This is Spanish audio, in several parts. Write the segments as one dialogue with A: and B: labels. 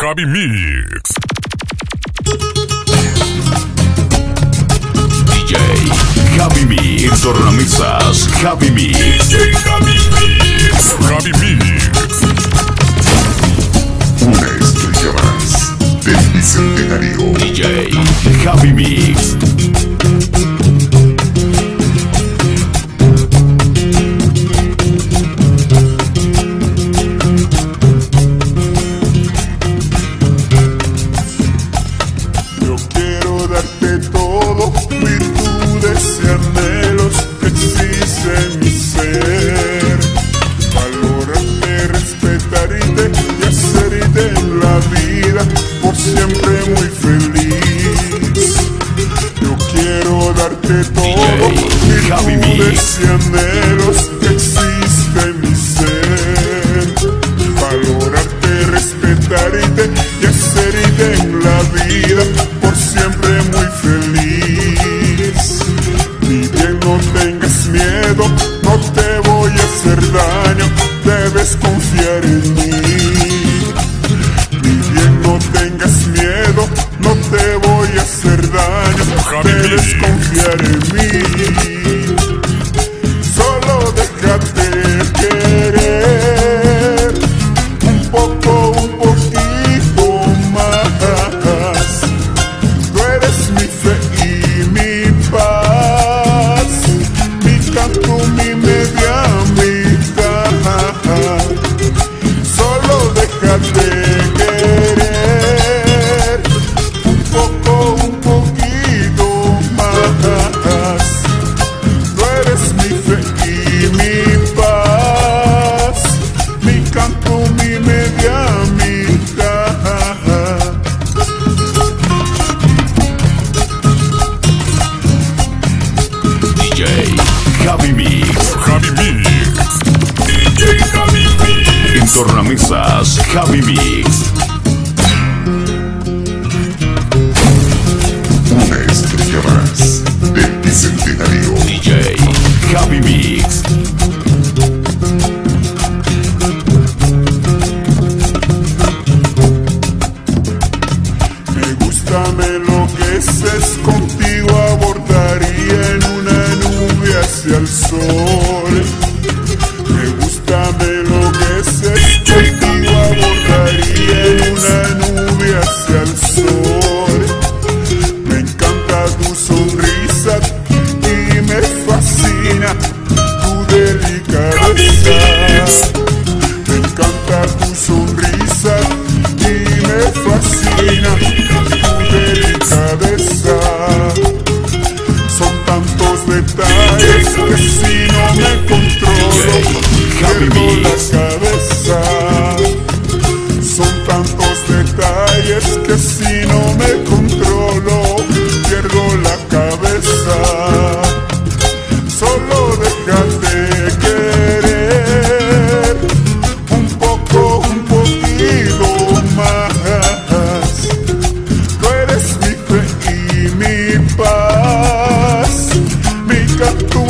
A: Javi Mix.
B: DJ Javi Mix. Tornamesas Javi Mix.
A: DJ Javi
C: Que existe en mi ser. Valorarte, respetarte y hacerte en la vida por siempre muy feliz. Ni bien no tengas miedo, no te voy a hacer daño, debes confiar en mí. Ni bien no tengas miedo, no te voy a hacer daño, debes confiar en mí.
B: Tornamesas Javi Mix.
C: Una estrella más del Bicentenario.
B: DJ Javi Mix.
C: Me gusta, me enloqueces contigo, abordaría en una nube hacia el sol. Pierdo la cabeza. Son tantos detalles que si no me controlo, pierdo la cabeza. Solo déjate querer un poco, un poquito más. Tú eres mi fe y mi paz, mi tú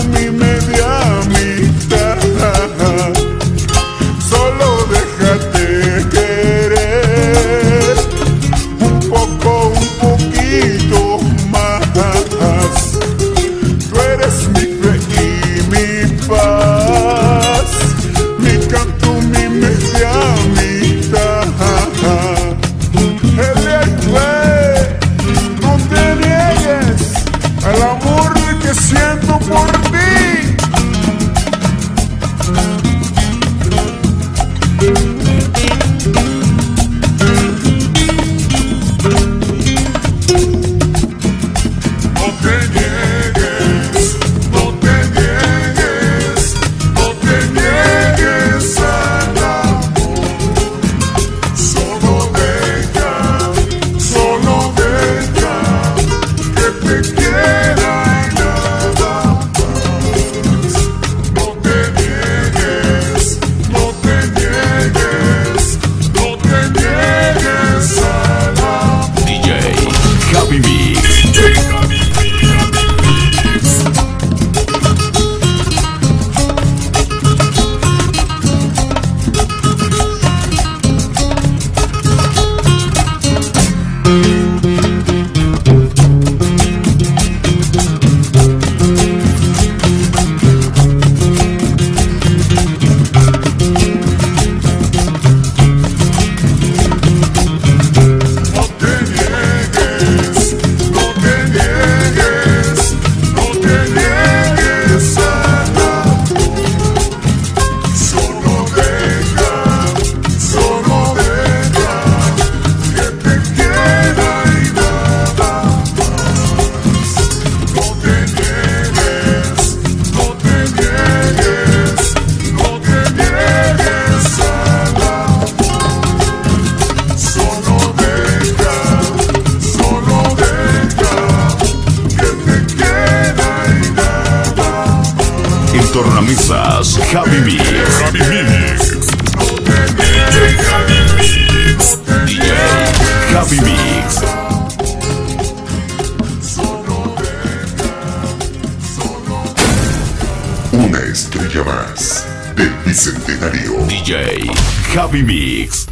B: Mezclas Javi Mix.
A: Javi Mix.
B: DJ Javi Mix.
D: Una estrella más del Bicentenario.
B: DJ Javi Mix.